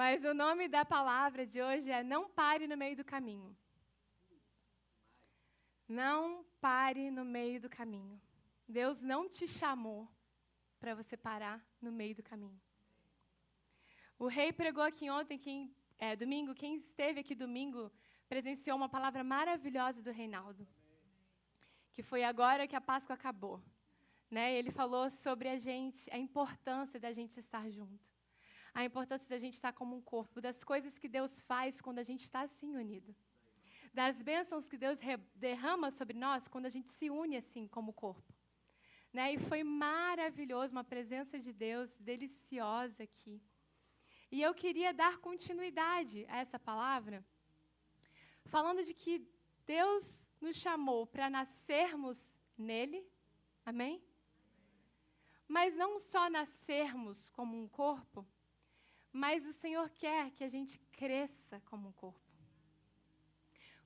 Mas o nome da palavra de hoje é Não pare no meio do caminho. Não pare no meio do caminho. Deus não te chamou para você parar no meio do caminho. O rei pregou aqui ontem, quem, é, domingo, quem esteve aqui domingo presenciou uma palavra maravilhosa do Reinaldo, que foi agora que a Páscoa acabou. Né? Ele falou sobre a gente, a importância da gente estar junto, a importância da gente estar como um corpo, das coisas que Deus faz quando a gente está assim unido, das bênçãos que Deus derrama sobre nós quando a gente se une assim como corpo. Né? E foi maravilhoso, uma presença de Deus deliciosa aqui. E eu queria dar continuidade a essa palavra, falando de que Deus nos chamou para nascermos nele, amém? Mas não só nascermos como um corpo, mas o Senhor quer que a gente cresça como um corpo.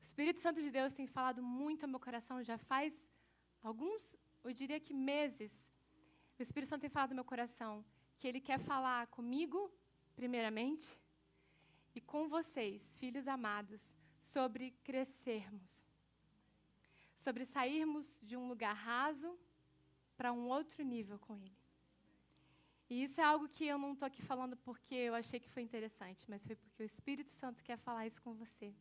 O Espírito Santo de Deus tem falado muito ao meu coração já faz alguns, eu diria que meses. O Espírito Santo tem falado ao meu coração que ele quer falar comigo primeiramente, e com vocês, filhos amados, sobre crescermos, sobre sairmos de um lugar raso para um outro nível com Ele. E isso é algo que eu não estou aqui falando porque eu achei que foi interessante, mas foi porque o Espírito Santo quer falar isso com você.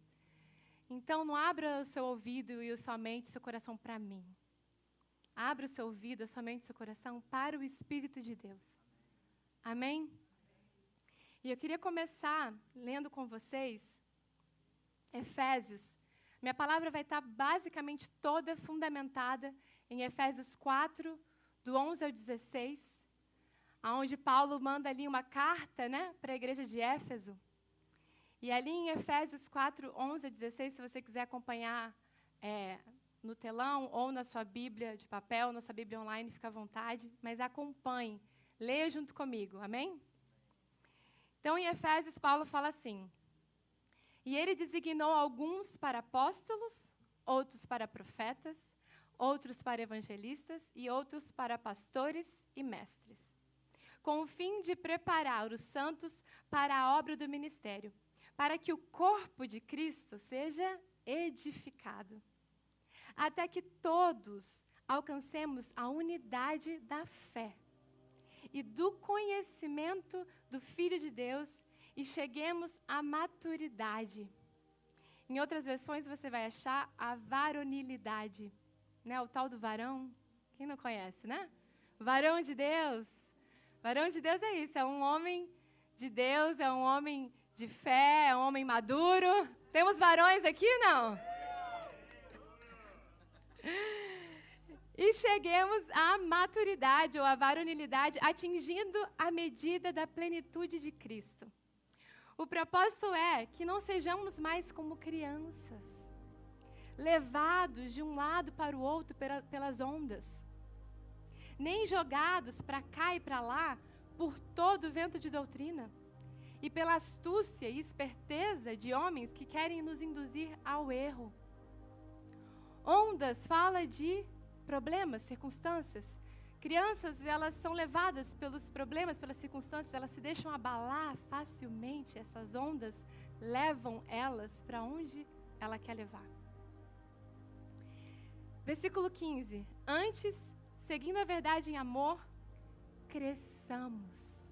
Então, não abra o seu ouvido e a sua mente, o seu coração para mim. Abra o seu ouvido, a sua mente, o seu coração para o Espírito de Deus. Amém? E eu queria começar lendo com vocês Efésios. Minha palavra vai estar basicamente toda fundamentada em Efésios 4, do 11 ao 16, aonde Paulo manda ali uma carta né, para a igreja de Éfeso. E ali em Efésios 4, 11 a 16, se você quiser acompanhar é, no telão ou na sua Bíblia de papel, na sua Bíblia online, fica à vontade, mas acompanhe, leia junto comigo, amém? Então, em Efésios, Paulo fala assim: E ele designou alguns para apóstolos, outros para profetas, outros para evangelistas e outros para pastores e mestres, com o fim de preparar os santos para a obra do ministério, para que o corpo de Cristo seja edificado, até que todos alcancemos a unidade da fé e do conhecimento do Filho de Deus e cheguemos à maturidade. Em outras versões você vai achar a varonilidade, né? O tal do varão. Quem não conhece, né? Varão de Deus. Varão de Deus é isso, é um homem de Deus, é um homem de fé, é um homem maduro. Temos varões aqui, não? e cheguemos à maturidade ou à varonilidade, atingindo a medida da plenitude de Cristo. O propósito é que não sejamos mais como crianças, levados de um lado para o outro pelas ondas, nem jogados para cá e para lá por todo o vento de doutrina e pela astúcia e esperteza de homens que querem nos induzir ao erro. Ondas fala de problemas, circunstâncias. Crianças, elas são levadas pelos problemas, pelas circunstâncias, elas se deixam abalar facilmente. Essas ondas levam elas para onde ela quer levar. Versículo 15. Antes, seguindo a verdade em amor, cresçamos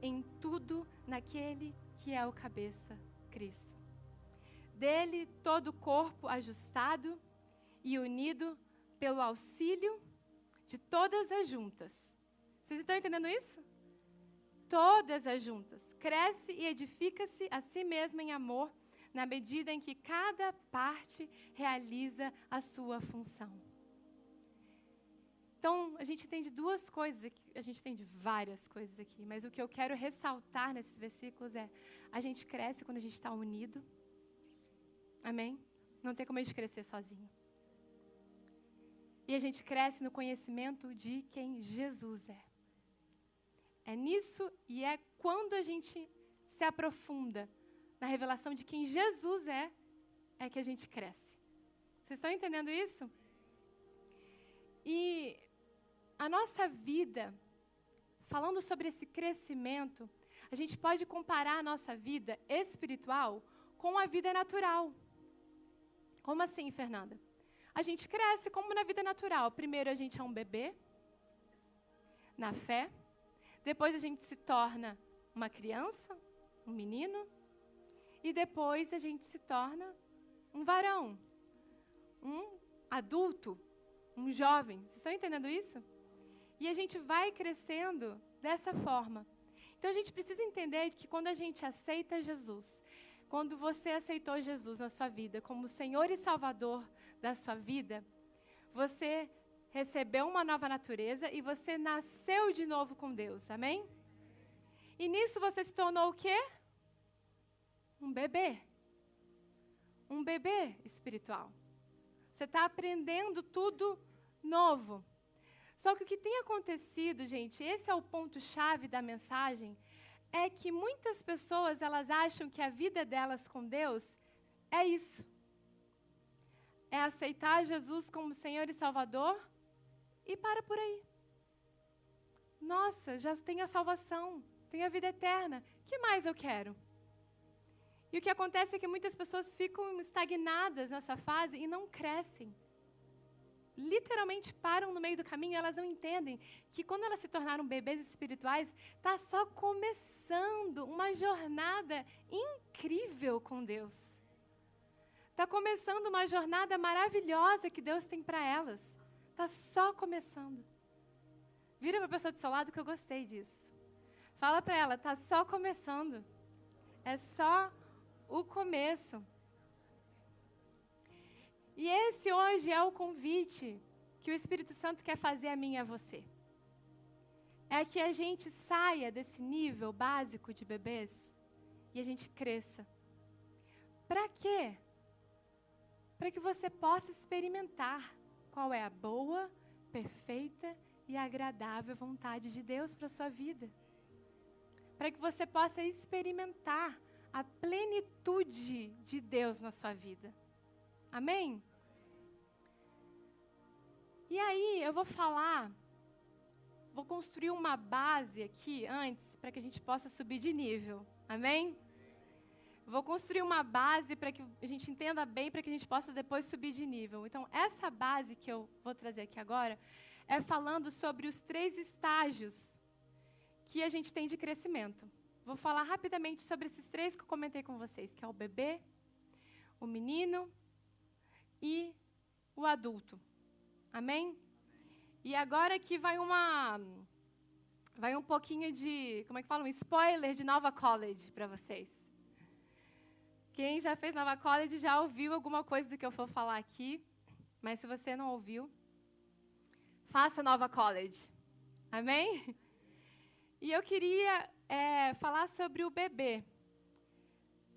em tudo naquele que é o cabeça, Cristo. Dele todo o corpo ajustado e unido pelo auxílio de todas as juntas. Vocês estão entendendo isso? Todas as juntas. Cresce e edifica-se a si mesma em amor, na medida em que cada parte realiza a sua função. Então, a gente tem de duas coisas aqui, a gente tem de várias coisas aqui, mas o que eu quero ressaltar nesses versículos é: a gente cresce quando a gente está unido. Amém? Não tem como a gente crescer sozinho. E a gente cresce no conhecimento de quem Jesus é. É nisso e é quando a gente se aprofunda na revelação de quem Jesus é, é que a gente cresce. Vocês estão entendendo isso? E a nossa vida, falando sobre esse crescimento, a gente pode comparar a nossa vida espiritual com a vida natural. Como assim, Fernanda? A gente cresce como na vida natural. Primeiro a gente é um bebê, na fé. Depois a gente se torna uma criança, um menino. E depois a gente se torna um varão, um adulto, um jovem. Vocês estão entendendo isso? E a gente vai crescendo dessa forma. Então a gente precisa entender que quando a gente aceita Jesus, quando você aceitou Jesus na sua vida como Senhor e Salvador da sua vida, você recebeu uma nova natureza e você nasceu de novo com Deus. Amém? E nisso você se tornou o quê? Um bebê. Um bebê espiritual. Você está aprendendo tudo novo. Só que o que tem acontecido, gente, esse é o ponto-chave da mensagem, é que muitas pessoas elas acham que a vida delas com Deus é isso. É aceitar Jesus como Senhor e Salvador e para por aí. Nossa, já tenho a salvação, tenho a vida eterna. Que mais eu quero? E o que acontece é que muitas pessoas ficam estagnadas nessa fase e não crescem literalmente param no meio do caminho, elas não entendem que quando elas se tornaram bebês espirituais, está só começando uma jornada incrível com Deus. Está começando uma jornada maravilhosa que Deus tem para elas. Está só começando. Vira para a pessoa do seu lado que eu gostei disso. Fala para ela, está só começando. É só o começo. E esse hoje é o convite que o Espírito Santo quer fazer a mim e a você. É que a gente saia desse nível básico de bebês e a gente cresça. Para quê? Para que você possa experimentar qual é a boa, perfeita e agradável vontade de Deus para sua vida. Para que você possa experimentar a plenitude de Deus na sua vida. Amém? E aí eu vou falar, vou construir uma base aqui antes para que a gente possa subir de nível. Amém? Vou construir uma base para que a gente entenda bem, para que a gente possa depois subir de nível. Então, essa base que eu vou trazer aqui agora é falando sobre os três estágios que a gente tem de crescimento. Vou falar rapidamente sobre esses três que eu comentei com vocês, que é o bebê, o menino e o adulto. Amém? E agora que vai uma vai um pouquinho de, como é que fala, um spoiler de Nova College para vocês. Quem já fez Nova College já ouviu alguma coisa do que eu for falar aqui, mas se você não ouviu, faça Nova College. Amém? E eu queria é, falar sobre o bebê.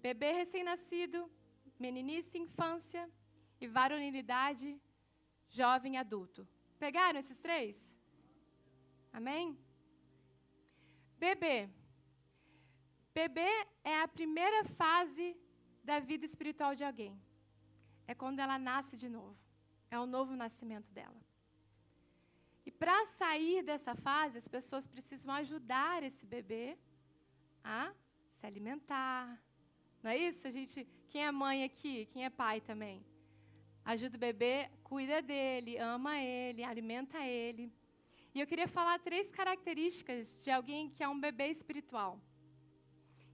Bebê recém-nascido, meninice, infância, e varonilidade, jovem e adulto. Pegaram esses três? Amém? Bebê. Bebê é a primeira fase da vida espiritual de alguém. É quando ela nasce de novo. É o novo nascimento dela. E para sair dessa fase, as pessoas precisam ajudar esse bebê a se alimentar. Não é isso? A gente, quem é mãe aqui? Quem é pai também? Ajuda o bebê, cuida dele, ama ele, alimenta ele. E eu queria falar três características de alguém que é um bebê espiritual,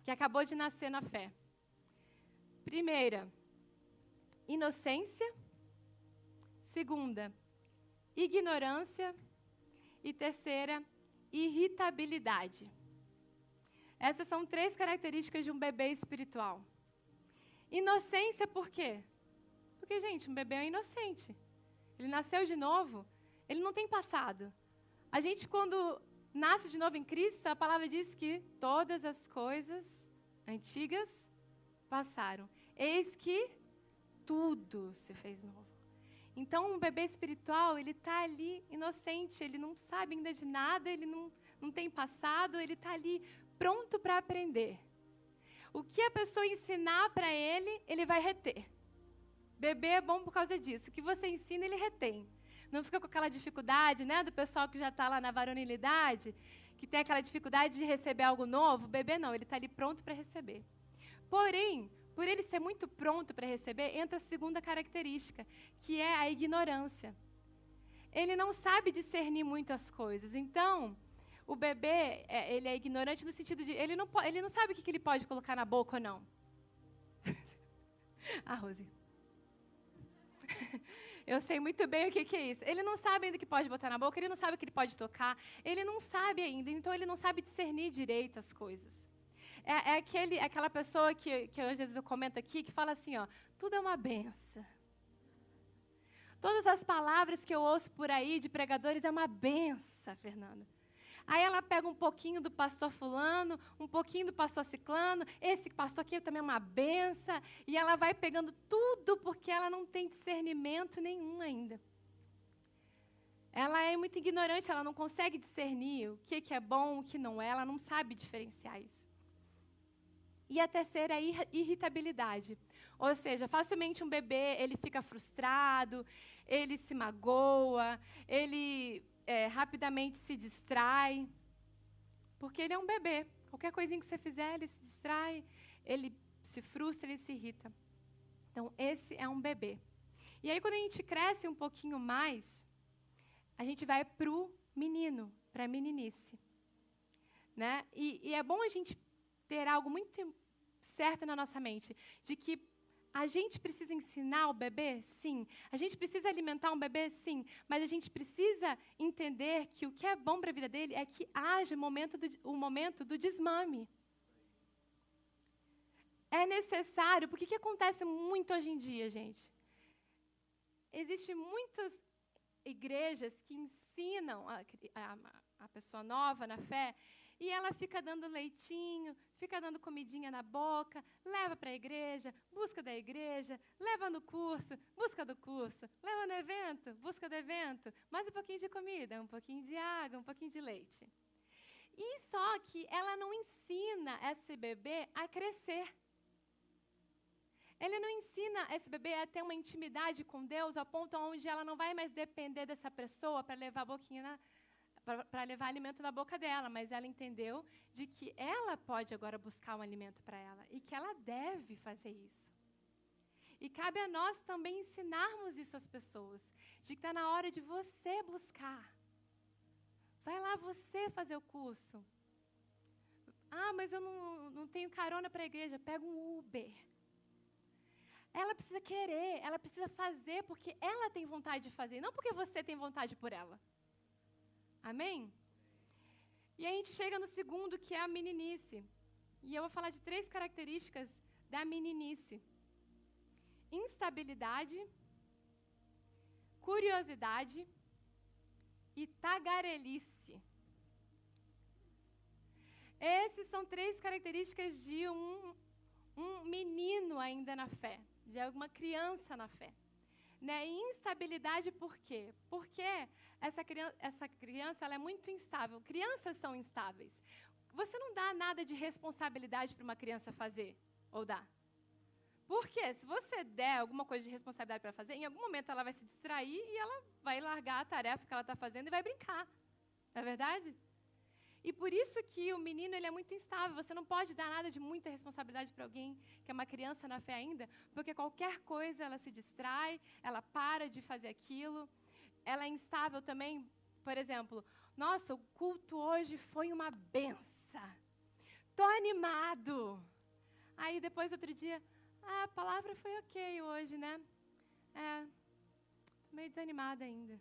que acabou de nascer na fé. Primeira, inocência. Segunda, ignorância. E terceira, irritabilidade. Essas são três características de um bebê espiritual. Inocência por quê? Porque, gente, um bebê é inocente. Ele nasceu de novo, ele não tem passado. A gente, quando nasce de novo em Cristo, a palavra diz que todas as coisas antigas passaram. Eis que tudo se fez novo. Então, um bebê espiritual, ele está ali inocente, ele não sabe ainda de nada, ele não, não tem passado, ele está ali pronto para aprender. O que a pessoa ensinar para ele, ele vai reter. Bebê é bom por causa disso. O que você ensina, ele retém. Não fica com aquela dificuldade, né, do pessoal que já está lá na varonilidade, que tem aquela dificuldade de receber algo novo, o bebê não, ele está ali pronto para receber. Porém, por ele ser muito pronto para receber, entra a segunda característica, que é a ignorância. Ele não sabe discernir muito as coisas. Então, o bebê, é, ele é ignorante no sentido de, ele não, ele não sabe o que, ele pode colocar na boca ou não. ah, Rose. Eu sei muito bem o que, que, é isso. Ele não sabe ainda o que pode botar na boca, ele não sabe o que ele pode tocar, ele não sabe ainda, então ele não sabe discernir direito as coisas. É, é aquele, aquela pessoa que, que às vezes eu comento aqui, que fala assim, ó, tudo é uma benção. Todas as palavras que eu ouço por aí de pregadores é uma benção, Fernanda. Aí ela pega um pouquinho do pastor fulano, um pouquinho do pastor ciclano, esse pastor aqui também é uma benção, e ela vai pegando tudo porque ela não tem discernimento nenhum ainda. Ela é muito ignorante, ela não consegue discernir o que, é bom, o que não é, ela não sabe diferenciar isso. E a terceira é a irritabilidade. Ou seja, facilmente um bebê, ele fica frustrado, ele se magoa, ele é, rapidamente se distrai, porque ele é um bebê. Qualquer coisinha que você fizer, ele se distrai, ele se frustra, ele se irrita. Então, esse é um bebê. E aí, quando a gente cresce um pouquinho mais, a gente vai para o menino, para a meninice. Né? E, e é bom a gente ter algo muito certo na nossa mente, de que a gente precisa ensinar o bebê? Sim. A gente precisa alimentar um bebê? Sim. Mas a gente precisa entender que o que é bom para a vida dele é que haja momento do, o momento do desmame. É necessário, porque o que acontece muito hoje em dia, gente? Existem muitas igrejas que ensinam a, a, a pessoa nova na fé e ela fica dando leitinho, fica dando comidinha na boca, leva para a igreja, busca da igreja, leva no curso, busca do curso, leva no evento, busca do evento, mais um pouquinho de comida, um pouquinho de água, um pouquinho de leite. E só que ela não ensina esse bebê a crescer. Ele não ensina esse bebê a ter uma intimidade com Deus a ponto onde ela não vai mais depender dessa pessoa para levar a boquinha na, para levar alimento na boca dela, mas ela entendeu de que ela pode agora buscar um alimento para ela e que ela deve fazer isso. E cabe a nós também ensinarmos isso às pessoas, de que está na hora de você buscar. Vai lá você fazer o curso. Ah, mas eu não, não tenho carona para a igreja. Pega um Uber. Ela precisa querer, ela precisa fazer porque ela tem vontade de fazer, não porque você tem vontade por ela. Amém? E a gente chega no segundo, que é a meninice. E eu vou falar de três características da meninice: instabilidade, curiosidade e tagarelice. Essas são três características de um, um menino ainda na fé, de alguma criança na fé. Né? Instabilidade por quê? Porque essa criança, essa criança ela é muito instável. Crianças são instáveis. Você não dá nada de responsabilidade para uma criança fazer, ou dá? Porque se você der alguma coisa de responsabilidade para fazer, em algum momento ela vai se distrair e ela vai largar a tarefa que ela está fazendo e vai brincar. Não é verdade? E por isso que o menino ele é muito instável. Você não pode dar nada de muita responsabilidade para alguém que é uma criança na fé ainda, porque qualquer coisa ela se distrai, ela para de fazer aquilo ela é instável também. Por exemplo, nossa, o culto hoje foi uma benção. Tô animado. Aí depois outro dia, ah, a palavra foi ok hoje, né? É, meio desanimada ainda.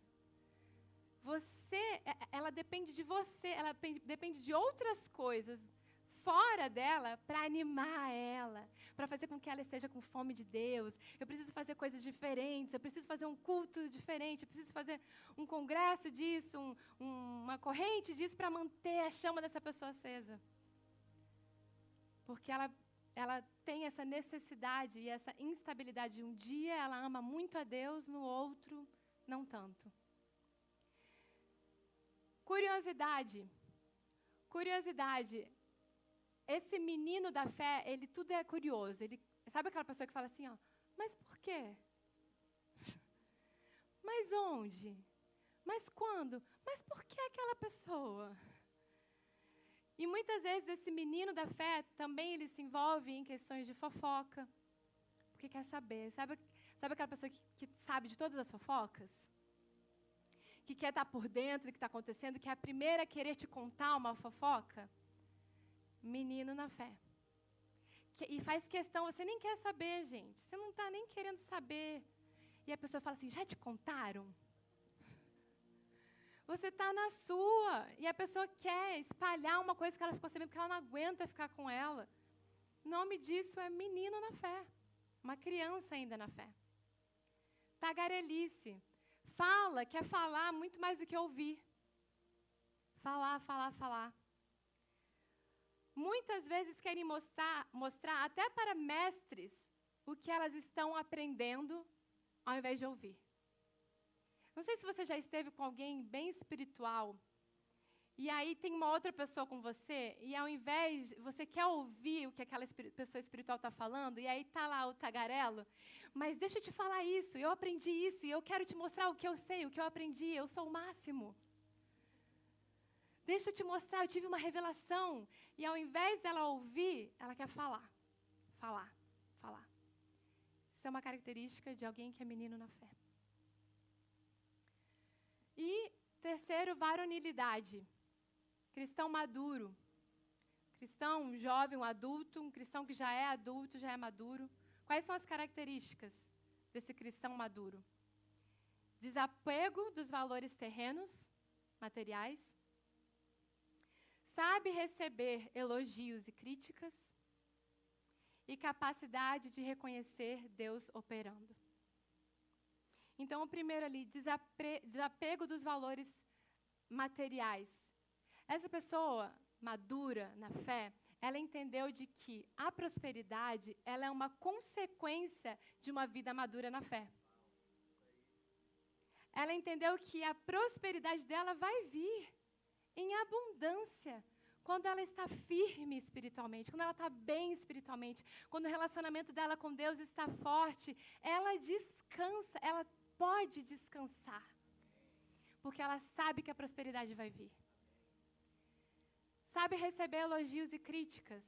Você, é, ela depende de você, ela depende de outras coisas fora dela para animar ela, para fazer com que ela esteja com fome de Deus. Eu preciso fazer coisas diferentes, eu preciso fazer um culto diferente, eu preciso fazer um congresso disso, um, um, uma corrente disso para manter a chama dessa pessoa acesa. Porque ela, ela tem essa necessidade e essa instabilidade. Um dia ela ama muito a Deus, no outro, não tanto. Curiosidade. Curiosidade esse menino da fé, ele tudo é curioso. Ele sabe aquela pessoa que fala assim, ó, mas por quê? Mas onde? Mas quando? Mas por que aquela pessoa? E muitas vezes esse menino da fé também ele se envolve em questões de fofoca, porque quer saber. Sabe, sabe aquela pessoa que, que sabe de todas as fofocas? Que quer estar por dentro do que está acontecendo, que é a primeira a querer te contar uma fofoca? Menino na fé. Que, e faz questão, você nem quer saber, gente. Você não está nem querendo saber. E a pessoa fala assim: já te contaram? Você está na sua. E a pessoa quer espalhar uma coisa que ela ficou sabendo, porque ela não aguenta ficar com ela. O nome disso é menino na fé. Uma criança ainda na fé. Tagarelice. Fala, quer falar muito mais do que ouvir. Falar, falar, falar. Muitas vezes querem mostrar, mostrar até para mestres o que elas estão aprendendo ao invés de ouvir. Não sei se você já esteve com alguém bem espiritual e aí tem uma outra pessoa com você, e ao invés, você quer ouvir o que aquela pessoa espiritual está falando, e aí está lá o tagarelo, mas deixa eu te falar isso, eu aprendi isso, e eu quero te mostrar o que eu sei, o que eu aprendi, eu sou o máximo. Deixa eu te mostrar, eu tive uma revelação, e ao invés dela ouvir, ela quer falar, falar, falar. Isso é uma característica de alguém que é menino na fé. E terceiro, varonilidade. Cristão maduro. Cristão um jovem, um adulto, um cristão que já é adulto, já é maduro. Quais são as características desse cristão maduro? Desapego dos valores terrenos, materiais. Sabe receber elogios e críticas. E capacidade de reconhecer Deus operando. Então, o primeiro ali, desapego dos valores materiais. Essa pessoa madura na fé, ela entendeu de que a prosperidade, ela é uma consequência de uma vida madura na fé. Ela entendeu que a prosperidade dela vai vir em abundância quando ela está firme espiritualmente, quando ela está bem espiritualmente, quando o relacionamento dela com Deus está forte, ela descansa, ela pode descansar. Porque ela sabe que a prosperidade vai vir. Sabe receber elogios e críticas.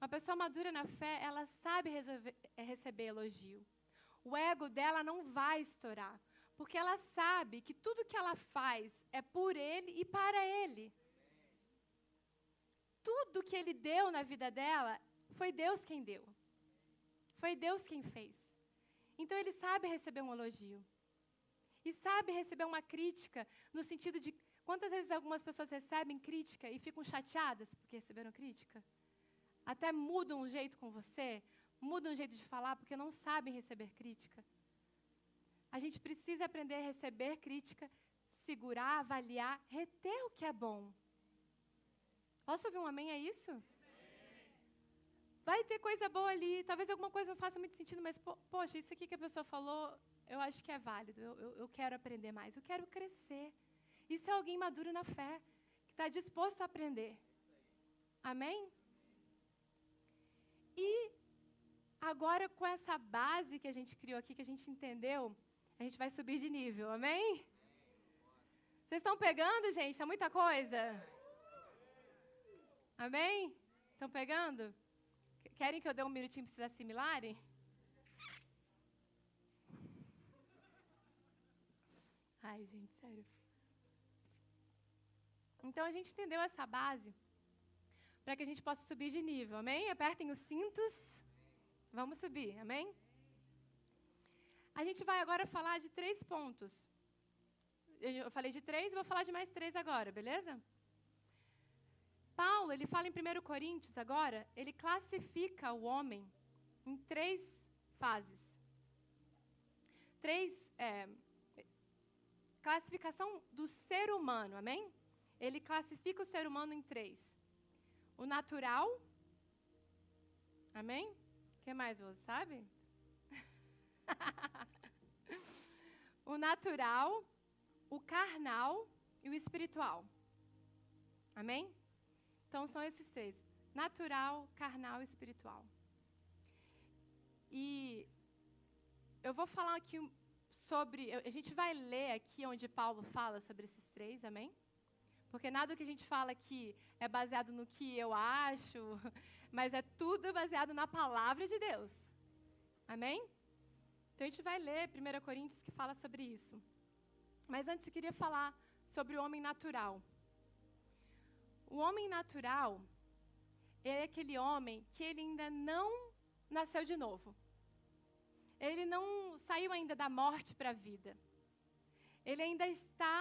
Uma pessoa madura na fé, ela sabe resolver, é, receber elogio. O ego dela não vai estourar. Porque ela sabe que tudo que ela faz é por ele e para ele. Tudo que ele deu na vida dela, foi Deus quem deu. Foi Deus quem fez. Então ele sabe receber um elogio. E sabe receber uma crítica no sentido de quantas vezes algumas pessoas recebem crítica e ficam chateadas porque receberam crítica? Até mudam o jeito com você, mudam o jeito de falar porque não sabem receber crítica. A gente precisa aprender a receber crítica, segurar, avaliar, reter o que é bom. Posso ouvir um amém a isso? Vai ter coisa boa ali, talvez alguma coisa não faça muito sentido, mas, po poxa, isso aqui que a pessoa falou, eu acho que é válido, eu, eu, eu quero aprender mais, eu quero crescer. Isso é alguém maduro na fé, que está disposto a aprender. Amém? E agora, com essa base que a gente criou aqui, que a gente entendeu, a gente vai subir de nível. Amém? Vocês estão pegando, gente? Está muita coisa? Amém? Estão pegando? Querem que eu dê um minutinho para vocês assimilarem? Ai, gente, sério. Então a gente entendeu essa base para que a gente possa subir de nível, amém? Apertem os cintos. Vamos subir, amém? A gente vai agora falar de três pontos. Eu falei de três, vou falar de mais três agora, beleza? Paulo, ele fala em 1 Coríntios agora, ele classifica o homem em três fases. Três é, classificação do ser humano, amém? Ele classifica o ser humano em três: o natural, amém? O que mais você sabe? o natural, o carnal e o espiritual. Amém? Então são esses três: natural, carnal e espiritual. E eu vou falar aqui sobre. A gente vai ler aqui onde Paulo fala sobre esses três, amém? Porque nada que a gente fala aqui é baseado no que eu acho, mas é tudo baseado na palavra de Deus. Amém? Então a gente vai ler 1 Coríntios que fala sobre isso. Mas antes eu queria falar sobre o homem natural. O homem natural é aquele homem que ele ainda não nasceu de novo. Ele não saiu ainda da morte para a vida. Ele ainda está.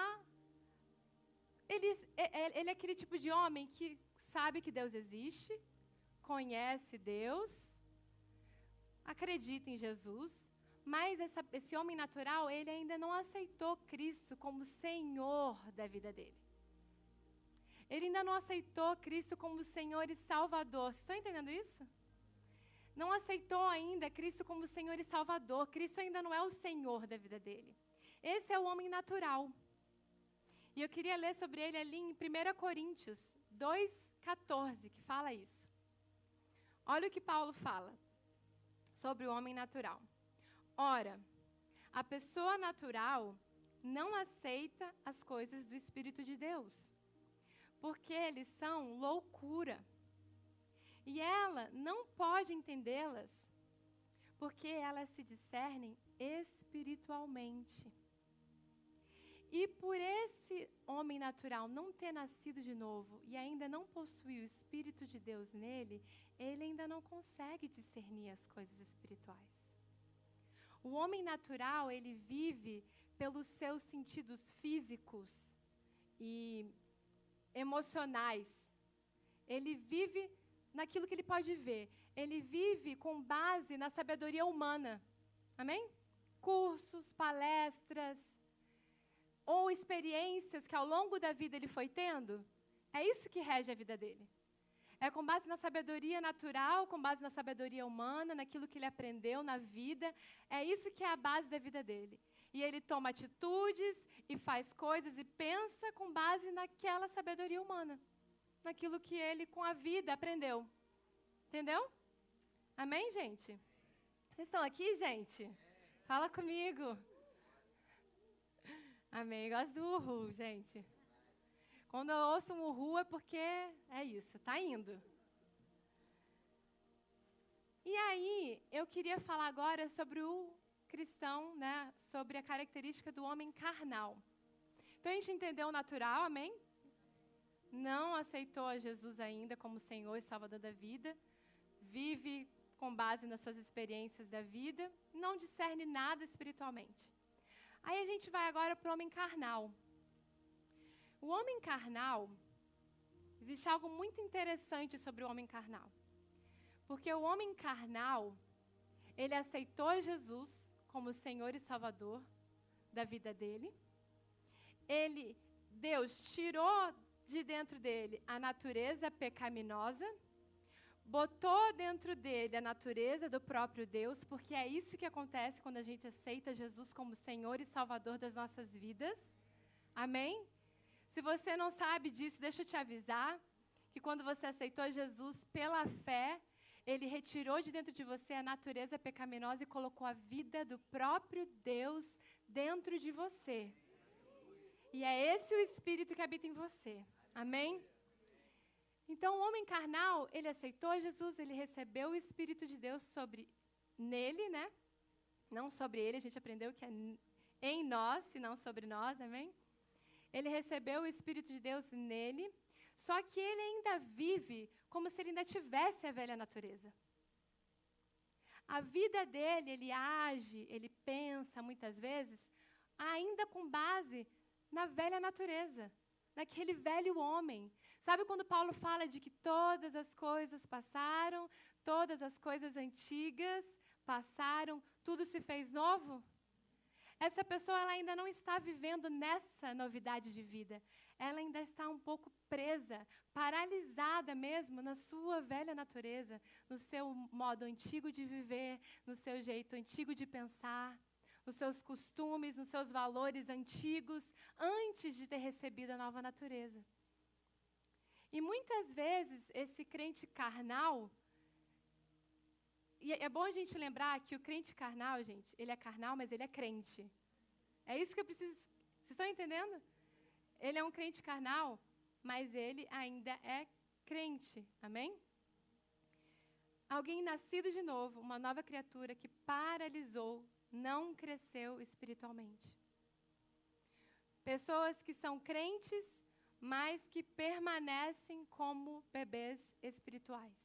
Ele, é, é, ele é aquele tipo de homem que sabe que Deus existe, conhece Deus, acredita em Jesus, mas essa, esse homem natural, ele ainda não aceitou Cristo como Senhor da vida dele. Ele ainda não aceitou Cristo como Senhor e Salvador. Vocês estão entendendo isso? Não aceitou ainda Cristo como Senhor e Salvador. Cristo ainda não é o Senhor da vida dele. Esse é o homem natural. E eu queria ler sobre ele ali em 1 Coríntios 2,14, que fala isso. Olha o que Paulo fala sobre o homem natural. Ora, a pessoa natural não aceita as coisas do Espírito de Deus, porque eles são loucura. E ela não pode entendê-las, porque elas se discernem espiritualmente. E por esse homem natural não ter nascido de novo e ainda não possuir o Espírito de Deus nele, ele ainda não consegue discernir as coisas espirituais. O homem natural, ele vive pelos seus sentidos físicos e emocionais. Ele vive naquilo que ele pode ver. Ele vive com base na sabedoria humana. Amém? Cursos, palestras ou experiências que ao longo da vida ele foi tendo. É isso que rege a vida dele. É com base na sabedoria natural, com base na sabedoria humana, naquilo que ele aprendeu na vida. É isso que é a base da vida dele. E ele toma atitudes e faz coisas e pensa com base naquela sabedoria humana, naquilo que ele com a vida aprendeu. Entendeu? Amém, gente? Vocês estão aqui, gente? Fala comigo. Amém. Gosto do uhul, gente. Quando eu ouço um uhul é porque é isso, está indo. E aí, eu queria falar agora sobre o cristão, né, sobre a característica do homem carnal. Então a gente entendeu o natural, amém? Não aceitou a Jesus ainda como Senhor e Salvador da vida, vive com base nas suas experiências da vida, não discerne nada espiritualmente. Aí a gente vai agora para o homem carnal. O homem carnal, existe algo muito interessante sobre o homem carnal. Porque o homem carnal, ele aceitou Jesus como Senhor e Salvador da vida dele. Ele, Deus tirou de dentro dele a natureza pecaminosa, botou dentro dele a natureza do próprio Deus, porque é isso que acontece quando a gente aceita Jesus como Senhor e Salvador das nossas vidas. Amém? Se você não sabe disso, deixa eu te avisar que quando você aceitou Jesus pela fé, ele retirou de dentro de você a natureza pecaminosa e colocou a vida do próprio Deus dentro de você. E é esse o espírito que habita em você. Amém? Então, o homem carnal, ele aceitou Jesus, ele recebeu o espírito de Deus sobre nele, né? Não sobre ele, a gente aprendeu que é em nós e não sobre nós, amém? Ele recebeu o Espírito de Deus nele, só que ele ainda vive como se ele ainda tivesse a velha natureza. A vida dele, ele age, ele pensa muitas vezes, ainda com base na velha natureza, naquele velho homem. Sabe quando Paulo fala de que todas as coisas passaram, todas as coisas antigas passaram, tudo se fez novo? Essa pessoa ela ainda não está vivendo nessa novidade de vida. Ela ainda está um pouco presa, paralisada mesmo na sua velha natureza, no seu modo antigo de viver, no seu jeito antigo de pensar, nos seus costumes, nos seus valores antigos, antes de ter recebido a nova natureza. E muitas vezes esse crente carnal, e é bom a gente lembrar que o crente carnal, gente, ele é carnal, mas ele é crente. É isso que eu preciso. Vocês estão entendendo? Ele é um crente carnal, mas ele ainda é crente. Amém? Alguém nascido de novo, uma nova criatura que paralisou, não cresceu espiritualmente. Pessoas que são crentes, mas que permanecem como bebês espirituais.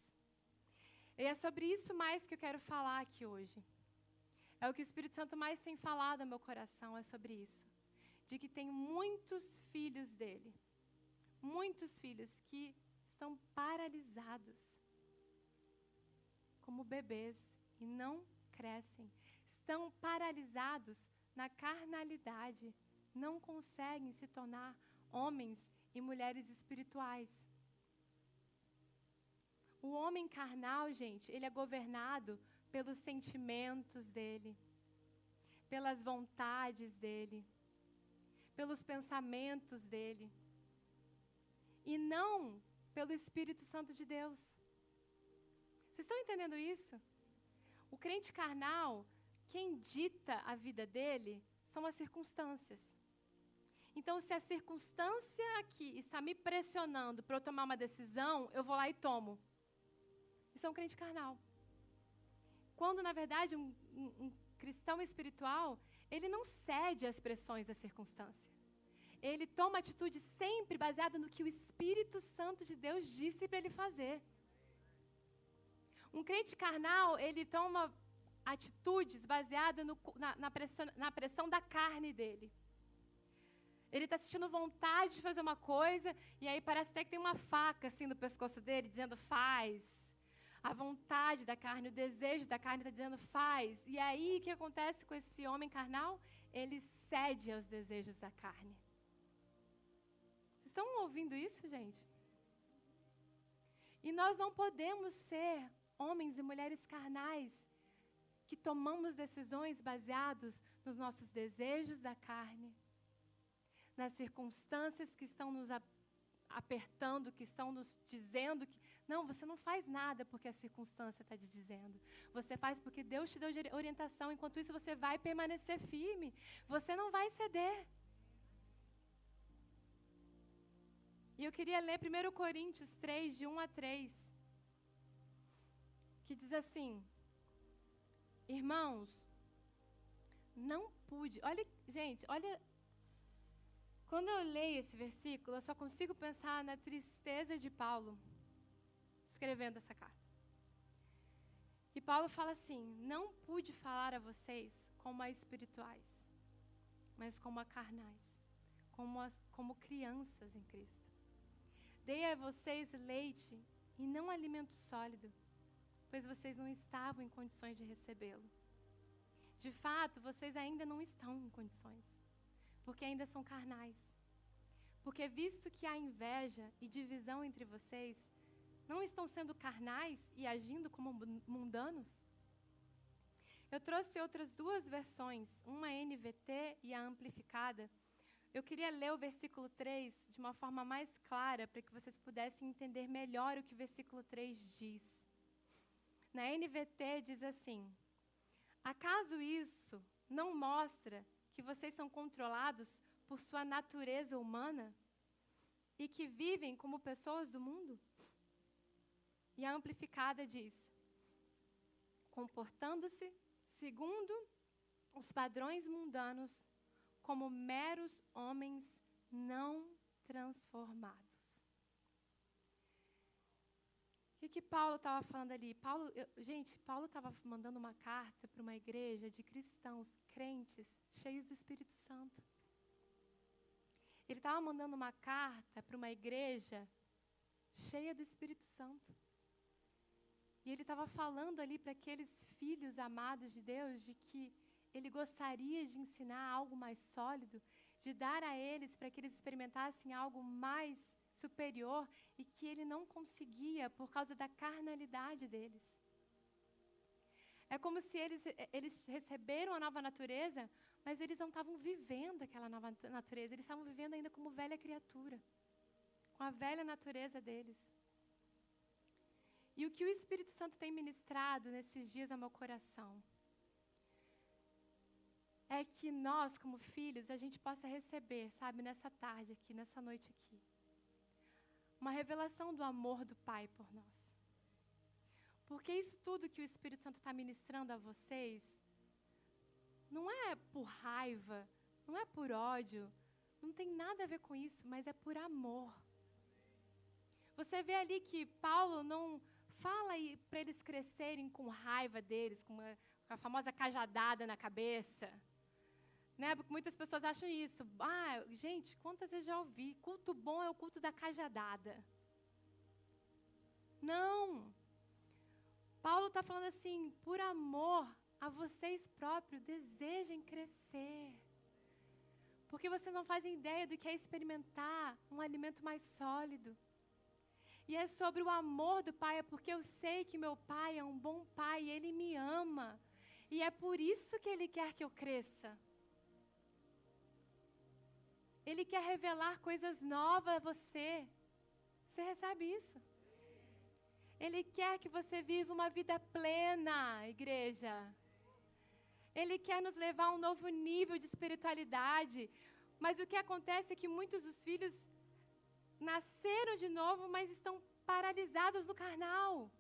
E é sobre isso mais que eu quero falar aqui hoje. É o que o Espírito Santo mais tem falado ao meu coração, é sobre isso. De que tem muitos filhos dele, muitos filhos que estão paralisados como bebês e não crescem. Estão paralisados na carnalidade, não conseguem se tornar homens e mulheres espirituais. O homem carnal, gente, ele é governado pelos sentimentos dele, pelas vontades dele, pelos pensamentos dele, e não pelo Espírito Santo de Deus. Vocês estão entendendo isso? O crente carnal, quem dita a vida dele são as circunstâncias. Então, se a circunstância aqui está me pressionando para eu tomar uma decisão, eu vou lá e tomo. É um crente carnal. Quando, na verdade, um, um, cristão espiritual, ele não cede às pressões da circunstância. Ele toma atitude sempre baseada no que o Espírito Santo de Deus disse para ele fazer. Um crente carnal, ele toma atitudes baseadas na, na, pressão, na pressão da carne dele. Ele está sentindo vontade de fazer uma coisa, e aí parece até que tem uma faca assim no pescoço dele, dizendo faz. A vontade da carne, o desejo da carne está dizendo faz. E aí o que acontece com esse homem carnal? Ele cede aos desejos da carne. Vocês estão ouvindo isso, gente? E nós não podemos ser homens e mulheres carnais que tomamos decisões baseados nos nossos desejos da carne, nas circunstâncias que estão nos apertando, que estão nos dizendo que não, você não faz nada porque a circunstância está te dizendo. Você faz porque Deus te deu orientação. Enquanto isso, você vai permanecer firme. Você não vai ceder. E eu queria ler 1 Coríntios 3, de 1 a 3, que diz assim: Irmãos, não pude. Olha, gente, olha quando eu leio esse versículo, eu só consigo pensar na tristeza de Paulo escrevendo essa carta. E Paulo fala assim: Não pude falar a vocês como a espirituais, mas como a carnais, como, as, como crianças em Cristo. Dei a vocês leite e não alimento sólido, pois vocês não estavam em condições de recebê-lo. De fato, vocês ainda não estão em condições porque ainda são carnais. Porque visto que há inveja e divisão entre vocês, não estão sendo carnais e agindo como mundanos? Eu trouxe outras duas versões, uma NVT e a amplificada. Eu queria ler o versículo 3 de uma forma mais clara, para que vocês pudessem entender melhor o que o versículo 3 diz. Na NVT diz assim: Acaso isso não mostra que vocês são controlados por sua natureza humana e que vivem como pessoas do mundo? E a amplificada diz: comportando-se segundo os padrões mundanos, como meros homens não transformados. O que, que Paulo estava falando ali? Paulo, eu, gente, Paulo estava mandando uma carta para uma igreja de cristãos, crentes, cheios do Espírito Santo. Ele estava mandando uma carta para uma igreja cheia do Espírito Santo. E ele estava falando ali para aqueles filhos amados de Deus de que ele gostaria de ensinar algo mais sólido, de dar a eles para que eles experimentassem algo mais superior e que ele não conseguia por causa da carnalidade deles. É como se eles, eles receberam a nova natureza, mas eles não estavam vivendo aquela nova natureza, eles estavam vivendo ainda como velha criatura, com a velha natureza deles. E o que o Espírito Santo tem ministrado nesses dias ao meu coração é que nós, como filhos, a gente possa receber, sabe, nessa tarde aqui, nessa noite aqui, uma revelação do amor do Pai por nós. Porque isso tudo que o Espírito Santo está ministrando a vocês não é por raiva, não é por ódio, não tem nada a ver com isso, mas é por amor. Você vê ali que Paulo não fala para eles crescerem com raiva deles, com, uma, com a famosa cajadada na cabeça. Né? Porque muitas pessoas acham isso. Ah, gente, quantas vezes já ouvi? Culto bom é o culto da cajadada. Não. Paulo está falando assim, por amor a vocês próprios, desejem crescer. Porque você não faz ideia do que é experimentar um alimento mais sólido. E é sobre o amor do Pai, é porque eu sei que meu Pai é um bom Pai, Ele me ama. E é por isso que Ele quer que eu cresça. Ele quer revelar coisas novas a você. Você recebe isso? Ele quer que você viva uma vida plena, igreja. Ele quer nos levar a um novo nível de espiritualidade. Mas o que acontece é que muitos dos filhos nasceram de novo, mas estão paralisados no carnal.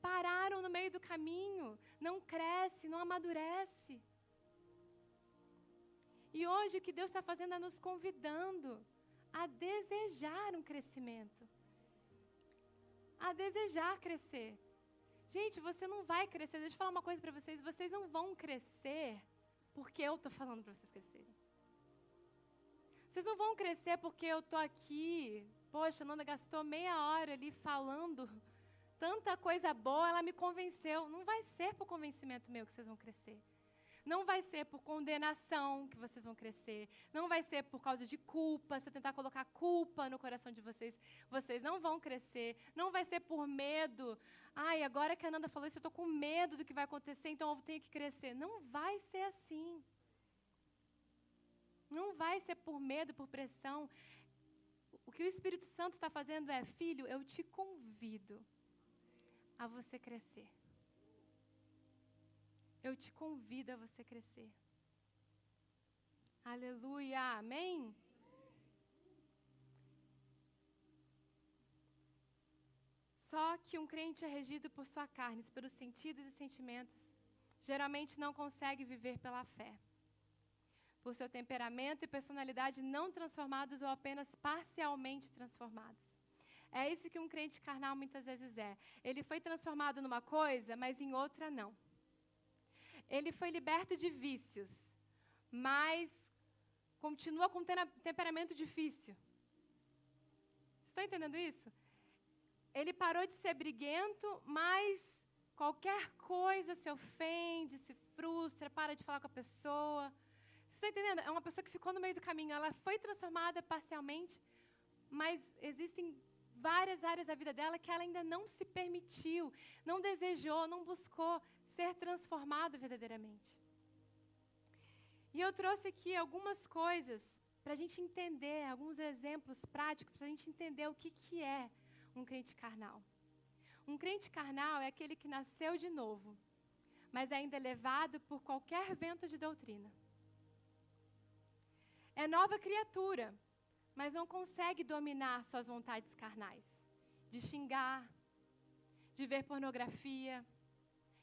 Pararam no meio do caminho, não cresce, não amadurece. E hoje o que Deus está fazendo é nos convidando a desejar um crescimento, a desejar crescer. Gente, você não vai crescer. Deixa eu falar uma coisa para vocês: vocês não vão crescer porque eu estou falando para vocês crescerem. Vocês não vão crescer porque eu estou aqui. Poxa, a Nanda gastou meia hora ali falando tanta coisa boa, ela me convenceu. Não vai ser por convencimento meu que vocês vão crescer. Não vai ser por condenação que vocês vão crescer. Não vai ser por causa de culpa. Se eu tentar colocar culpa no coração de vocês, vocês não vão crescer. Não vai ser por medo. Ai, agora que a Nanda falou isso, eu estou com medo do que vai acontecer, então eu tenho que crescer. Não vai ser assim. Não vai ser por medo, por pressão. O que o Espírito Santo está fazendo é, filho, eu te convido a você crescer. Eu te convido a você crescer. Aleluia, amém? Só que um crente é regido por sua carne, pelos sentidos e sentimentos, geralmente não consegue viver pela fé por seu temperamento e personalidade não transformados ou apenas parcialmente transformados. É isso que um crente carnal muitas vezes é. Ele foi transformado numa coisa, mas em outra não. Ele foi liberto de vícios, mas continua com temperamento difícil. Está entendendo isso? Ele parou de ser briguento, mas qualquer coisa se ofende, se frustra, para de falar com a pessoa. Você está entendendo? É uma pessoa que ficou no meio do caminho. Ela foi transformada parcialmente, mas existem várias áreas da vida dela que ela ainda não se permitiu, não desejou, não buscou ser transformado verdadeiramente. E eu trouxe aqui algumas coisas para a gente entender, alguns exemplos práticos, para a gente entender o que, que é um crente carnal. Um crente carnal é aquele que nasceu de novo, mas ainda é levado por qualquer vento de doutrina. É nova criatura, mas não consegue dominar suas vontades carnais. De xingar, de ver pornografia,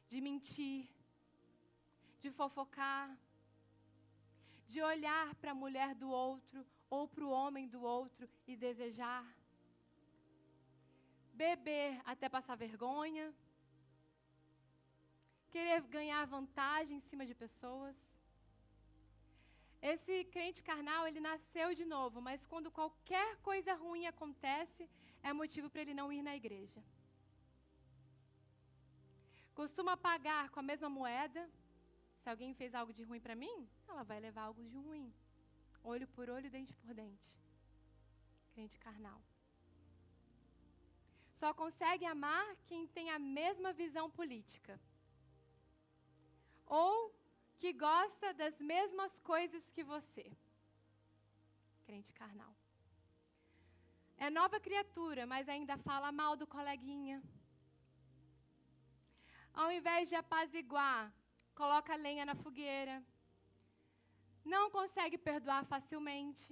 de mentir, de fofocar, de olhar para a mulher do outro ou para o homem do outro e desejar. Beber até passar vergonha. Querer ganhar vantagem em cima de pessoas esse crente carnal, ele nasceu de novo, mas quando qualquer coisa ruim acontece, é motivo para ele não ir na igreja. Costuma pagar com a mesma moeda. Se alguém fez algo de ruim para mim, ela vai levar algo de ruim. Olho por olho, dente por dente. Crente carnal. Só consegue amar quem tem a mesma visão política. Ou que gosta das mesmas coisas que você. Crente carnal. É nova criatura, mas ainda fala mal do coleguinha. Ao invés de apaziguar, coloca lenha na fogueira. Não consegue perdoar facilmente.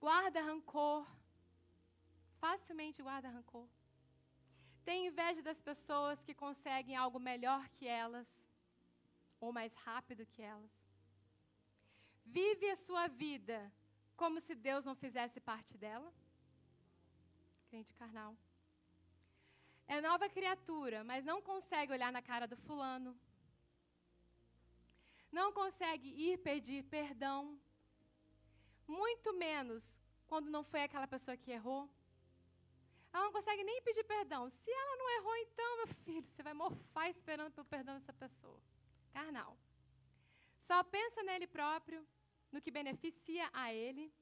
guarda rancor, facilmente guarda rancor. Tem inveja das pessoas que conseguem algo melhor que elas, ou mais rápido que elas. Vive a sua vida como se Deus não fizesse parte dela. Crente carnal. É nova criatura, mas não consegue olhar na cara do fulano. Não consegue ir pedir perdão. Muito menos quando não foi aquela pessoa que errou. Ela não consegue nem pedir perdão. Se ela não errou, então, meu filho, você vai morfar esperando pelo perdão dessa pessoa. Carnal. Só pensa nele próprio, no que beneficia a ele.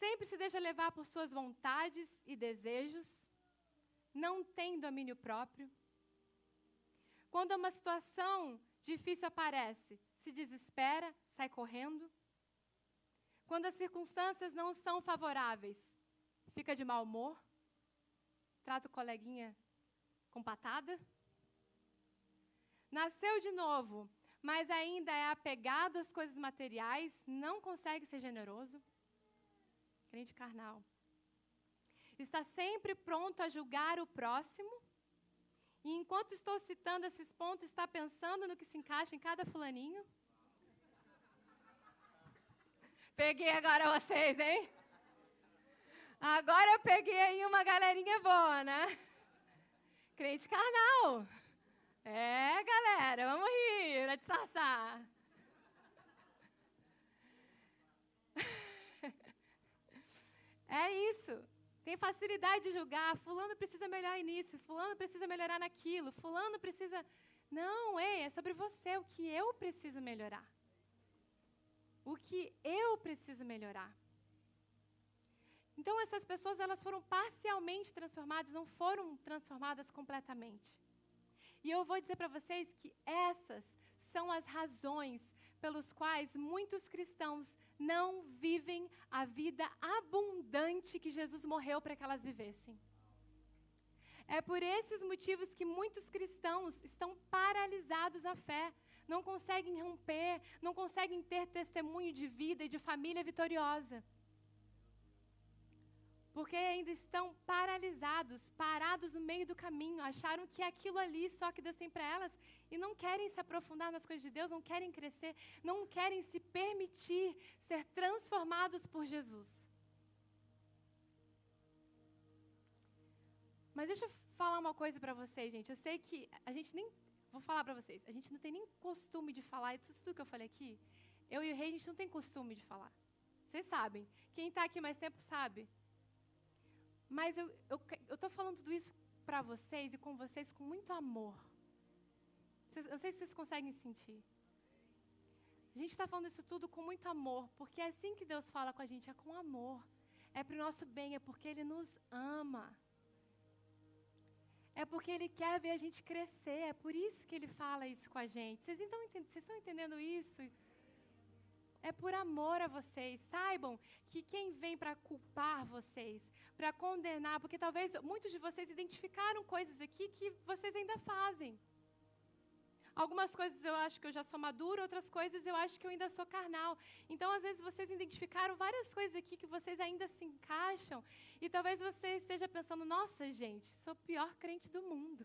Sempre se deixa levar por suas vontades e desejos. Não tem domínio próprio. Quando uma situação difícil aparece, se desespera, sai correndo. Quando as circunstâncias não são favoráveis, fica de mau humor, trata o coleguinha com patada. Nasceu de novo, mas ainda é apegado às coisas materiais, não consegue ser generoso. Crente carnal. Está sempre pronto a julgar o próximo. E enquanto estou citando esses pontos, está pensando no que se encaixa em cada fulaninho. Peguei agora vocês, hein? Agora eu peguei aí uma galerinha boa, né? Crente carnal. É, galera, vamos rir, para disfarçar. É isso. Tem facilidade de julgar. Fulano precisa melhorar nisso, fulano precisa melhorar naquilo, fulano precisa. Não, ei, é sobre você, o que eu preciso melhorar. O que eu preciso melhorar. Então essas pessoas elas foram parcialmente transformadas, não foram transformadas completamente. E eu vou dizer para vocês que essas são as razões pelos quais muitos cristãos não vivem a vida abundante que Jesus morreu para que elas vivessem. É por esses motivos que muitos cristãos estão paralisados à fé, não conseguem romper, não conseguem ter testemunho de vida e de família vitoriosa porque ainda estão paralisados, parados no meio do caminho, acharam que é aquilo ali só que Deus tem para elas e não querem se aprofundar nas coisas de Deus, não querem crescer, não querem se permitir ser transformados por Jesus. Mas deixa eu falar uma coisa para vocês, gente. Eu sei que a gente nem. Vou falar para vocês. A gente não tem nem costume de falar. Tudo, tudo que eu falei aqui, eu e o rei, a gente não tem costume de falar. Vocês sabem. Quem está aqui mais tempo sabe. Mas eu estou falando tudo isso para vocês e com vocês com muito amor. Vocês, eu sei se vocês conseguem sentir. A gente está falando isso tudo com muito amor, porque é assim que Deus fala com a gente, é com amor. É para o nosso bem, é porque Ele nos ama. É porque Ele quer ver a gente crescer, é por isso que Ele fala isso com a gente. Vocês, então, estão entendendo isso? É por amor a vocês. Saibam que quem vem para culpar vocês, para condenar, porque talvez muitos de vocês identificaram coisas aqui que vocês ainda fazem. Algumas coisas eu acho que eu já sou madura, outras coisas eu acho que eu ainda sou carnal. Então, às vezes, vocês identificaram várias coisas aqui que vocês ainda se encaixam. E talvez você esteja pensando: nossa, gente, sou o pior crente do mundo.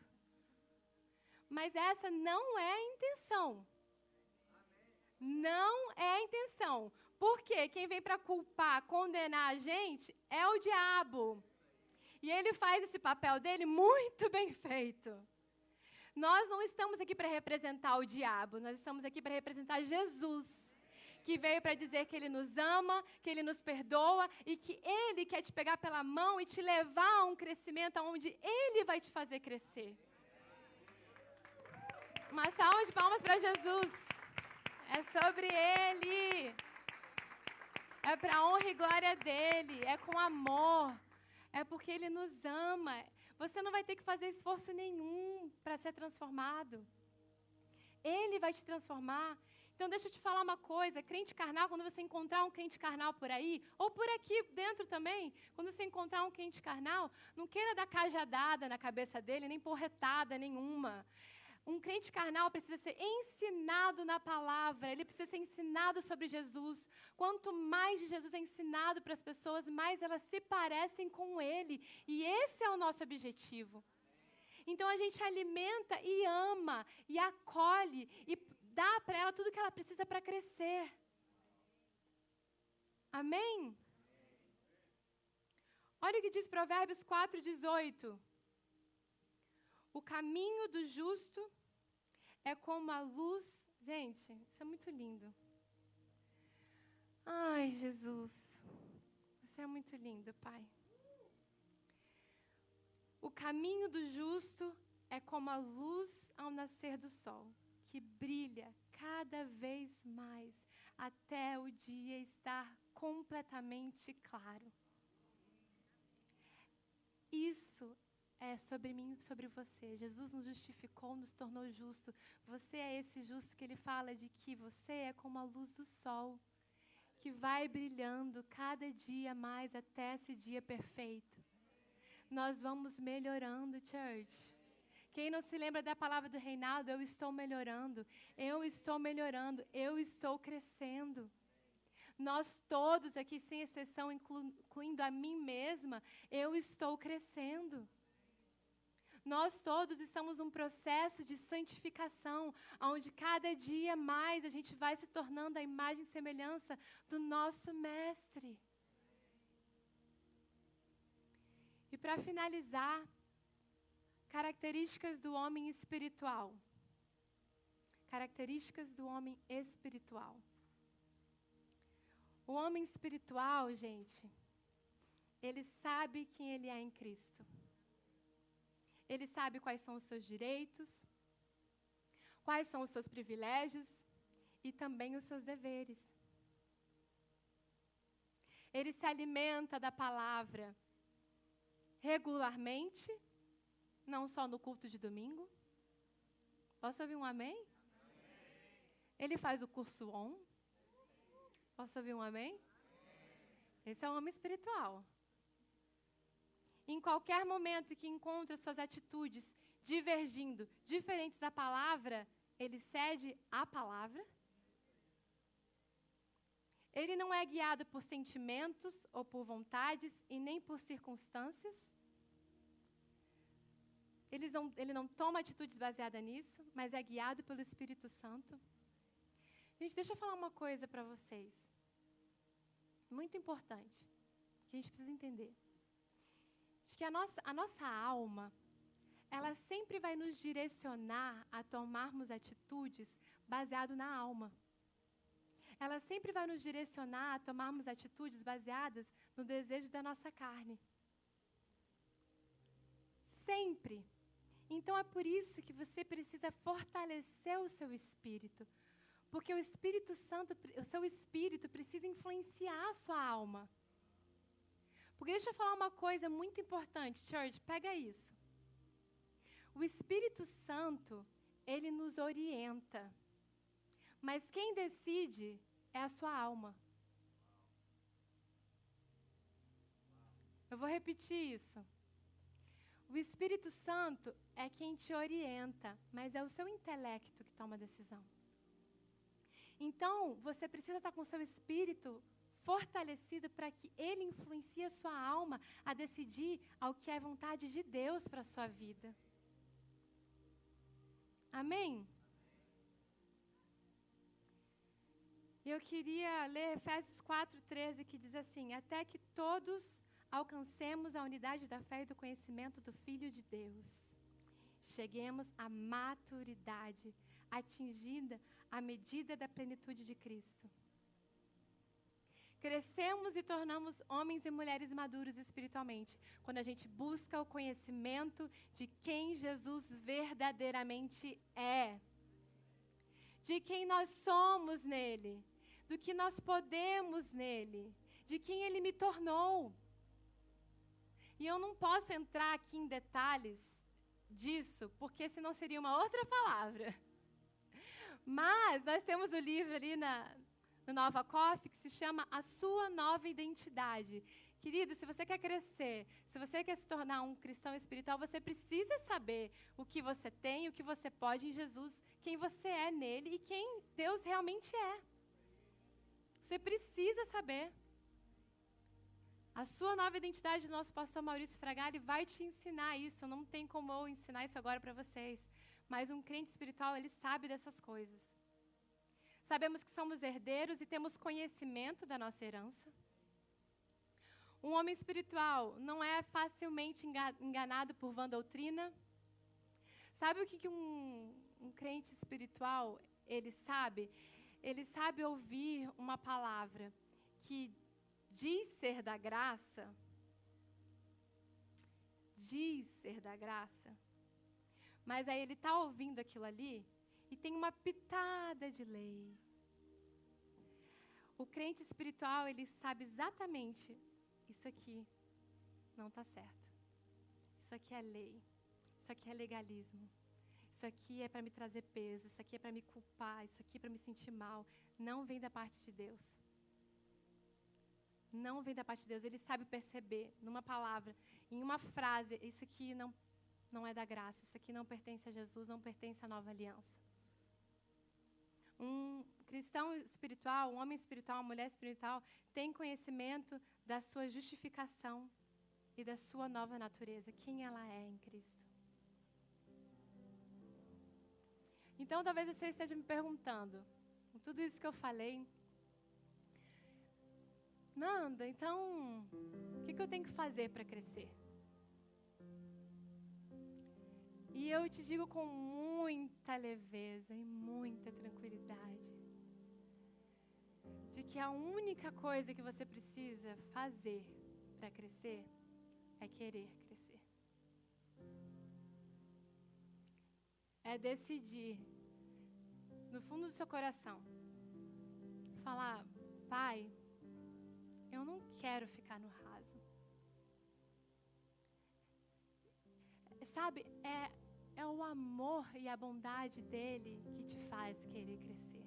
Mas essa não é a intenção. Não é a intenção. Porque quem vem para culpar, condenar a gente é o diabo. E ele faz esse papel dele muito bem feito. Nós não estamos aqui para representar o diabo, nós estamos aqui para representar Jesus, que veio para dizer que ele nos ama, que ele nos perdoa e que ele quer te pegar pela mão e te levar a um crescimento onde ele vai te fazer crescer. Uma salva de palmas para Jesus. É sobre ele. É para a honra e glória dele, é com amor, é porque ele nos ama. Você não vai ter que fazer esforço nenhum para ser transformado. Ele vai te transformar. Então, deixa eu te falar uma coisa: crente carnal, quando você encontrar um crente carnal por aí, ou por aqui dentro também, quando você encontrar um crente carnal, não queira dar cajadada na cabeça dele, nem porretada nenhuma. Um crente carnal precisa ser ensinado na palavra, ele precisa ser ensinado sobre Jesus. Quanto mais de Jesus é ensinado para as pessoas, mais elas se parecem com ele. E esse é o nosso objetivo. Então a gente alimenta e ama, e acolhe, e dá para ela tudo que ela precisa para crescer. Amém? Olha o que diz Provérbios 4,18. O caminho do justo é como a luz. Gente, isso é muito lindo. Ai, Jesus. Você é muito lindo, Pai. O caminho do justo é como a luz ao nascer do sol, que brilha cada vez mais até o dia estar completamente claro. Isso é sobre mim, sobre você. Jesus nos justificou, nos tornou justo. Você é esse justo que ele fala de que você é como a luz do sol, que vai brilhando cada dia mais até esse dia perfeito. Nós vamos melhorando, church. Quem não se lembra da palavra do Reinaldo, eu estou melhorando, eu estou melhorando, eu estou crescendo. Nós todos aqui, sem exceção, incluindo a mim mesma, eu estou crescendo. Nós todos estamos num processo de santificação, onde cada dia mais a gente vai se tornando a imagem e semelhança do nosso Mestre. E para finalizar, características do homem espiritual. Características do homem espiritual. O homem espiritual, gente, ele sabe quem ele é em Cristo. Ele sabe quais são os seus direitos, quais são os seus privilégios e também os seus deveres. Ele se alimenta da palavra regularmente, não só no culto de domingo. Posso ouvir um amém? amém. Ele faz o curso ON. Posso ouvir um amém? amém? Esse é o homem espiritual. Em qualquer momento que encontra suas atitudes divergindo, diferentes da palavra, ele cede à palavra. Ele não é guiado por sentimentos ou por vontades e nem por circunstâncias. Ele não, ele não toma atitudes baseadas nisso, mas é guiado pelo Espírito Santo. Gente, deixa eu falar uma coisa para vocês. Muito importante, que a gente precisa entender. De que a nossa, a nossa alma, ela sempre vai nos direcionar a tomarmos atitudes baseado na alma. Ela sempre vai nos direcionar a tomarmos atitudes baseadas no desejo da nossa carne. Sempre. Então é por isso que você precisa fortalecer o seu espírito. Porque o Espírito Santo, o seu espírito precisa influenciar a sua alma. Porque deixa eu falar uma coisa muito importante, church, pega isso. O Espírito Santo, ele nos orienta. Mas quem decide é a sua alma. Eu vou repetir isso. O Espírito Santo é quem te orienta, mas é o seu intelecto que toma a decisão. Então, você precisa estar com o seu espírito fortalecido para que ele influencie a sua alma a decidir ao que é vontade de Deus para a sua vida. Amém? Eu queria ler Efésios 4,13, que diz assim: Até que todos alcancemos a unidade da fé e do conhecimento do Filho de Deus. Cheguemos à maturidade, atingida à medida da plenitude de Cristo. Crescemos e tornamos homens e mulheres maduros espiritualmente quando a gente busca o conhecimento de quem Jesus verdadeiramente é, de quem nós somos nele, do que nós podemos nele, de quem ele me tornou. E eu não posso entrar aqui em detalhes disso, porque senão seria uma outra palavra. Mas nós temos o livro ali na, no Nova Coffee que se chama A Sua Nova Identidade, Querido, se você quer crescer, se você quer se tornar um cristão espiritual, você precisa saber o que você tem, o que você pode em Jesus, quem você é nele e quem Deus realmente é. Você precisa saber. A sua nova identidade, nosso pastor Maurício Fragari vai te ensinar isso. Não tem como eu ensinar isso agora para vocês. Mas um crente espiritual, ele sabe dessas coisas. Sabemos que somos herdeiros e temos conhecimento da nossa herança. Um homem espiritual não é facilmente enganado por vã doutrina. Sabe o que, um, um crente espiritual ele sabe? Ele sabe ouvir uma palavra que diz ser da graça, diz ser da graça, mas aí ele está ouvindo aquilo ali e tem uma pitada de lei. O crente espiritual, ele sabe exatamente isso aqui não está certo. Isso aqui é lei. Isso aqui é legalismo. Isso aqui é para me trazer peso. Isso aqui é para me culpar. Isso aqui é para me sentir mal. Não vem da parte de Deus. Não vem da parte de Deus. Ele sabe perceber numa palavra, em uma frase, isso aqui não, não é da graça. Isso aqui não pertence a Jesus, não pertence à nova aliança. Um cristão espiritual, um homem espiritual, uma mulher espiritual, tem conhecimento da sua justificação e da sua nova natureza, quem ela é em Cristo. Então, talvez você esteja me perguntando, com tudo isso que eu falei, Nanda, então, o que, que eu tenho que fazer para crescer? E eu te digo com muita leveza e muita tranquilidade de que a única coisa que você precisa fazer para crescer é querer crescer. É decidir no fundo do seu coração falar: Pai, eu não quero ficar no raso. Sabe, é, é o amor e a bondade dele que te faz querer crescer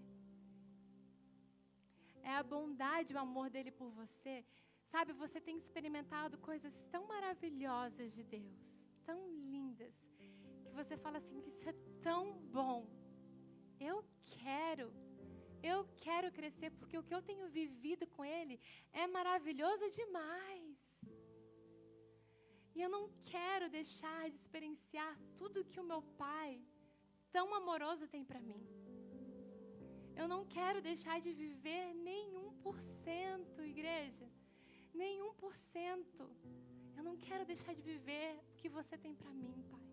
é a bondade, o amor dele por você. Sabe, você tem experimentado coisas tão maravilhosas de Deus, tão lindas, que você fala assim: isso é tão bom. Eu quero, eu quero crescer, porque o que eu tenho vivido com Ele é maravilhoso demais. E eu não quero deixar de experienciar tudo que o meu Pai, tão amoroso, tem para mim. Eu não quero deixar de viver nenhum por cento, igreja. Nenhum por cento. Eu não quero deixar de viver o que você tem para mim, Pai.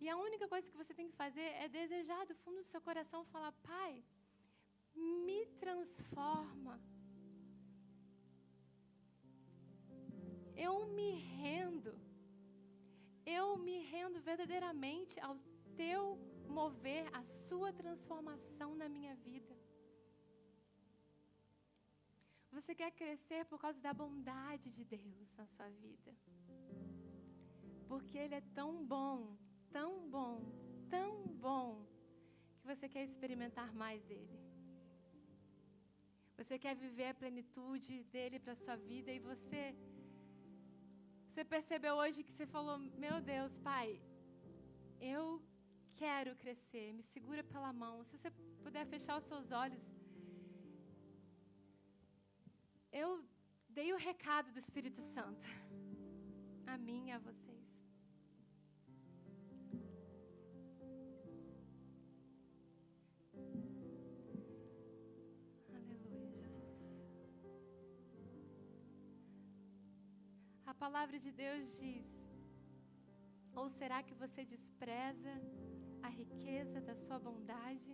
E a única coisa que você tem que fazer é desejar do fundo do seu coração falar: Pai, me transforma. Eu me rendo. Eu me rendo verdadeiramente ao teu mover a sua transformação na minha vida. Você quer crescer por causa da bondade de Deus na sua vida. Porque Ele é tão bom, tão bom, tão bom, que você quer experimentar mais Ele. Você quer viver a plenitude dele para sua vida e você. Você percebeu hoje que você falou: Meu Deus, Pai, eu quero crescer, me segura pela mão. Se você puder fechar os seus olhos. Eu dei o recado do Espírito Santo a mim e a vocês. Palavra de Deus diz: Ou será que você despreza a riqueza da sua bondade,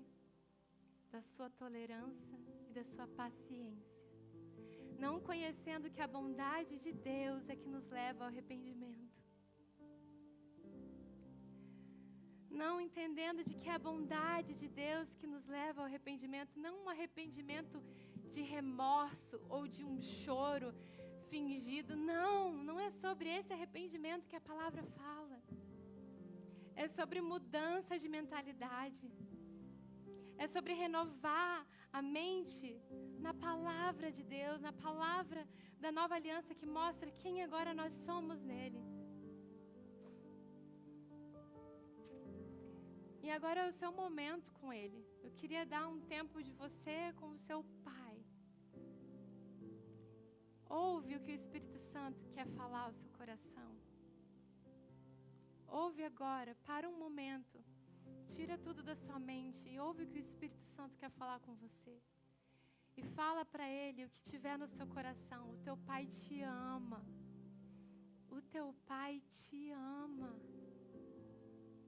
da sua tolerância e da sua paciência. Não conhecendo que a bondade de Deus é que nos leva ao arrependimento. Não entendendo de que é a bondade de Deus que nos leva ao arrependimento, não um arrependimento de remorso ou de um choro fingido. Não, não é sobre esse arrependimento que a palavra fala é sobre mudança de mentalidade, é sobre renovar a mente na palavra de Deus, na palavra da nova aliança que mostra quem agora nós somos nele. E agora é o seu momento com ele. Eu queria dar um tempo de você com o seu pai. Ouve o que o Espírito Santo quer falar ao seu coração. Ouve agora, para um momento. Tira tudo da sua mente e ouve o que o Espírito Santo quer falar com você. E fala para ele o que tiver no seu coração. O teu pai te ama. O teu pai te ama.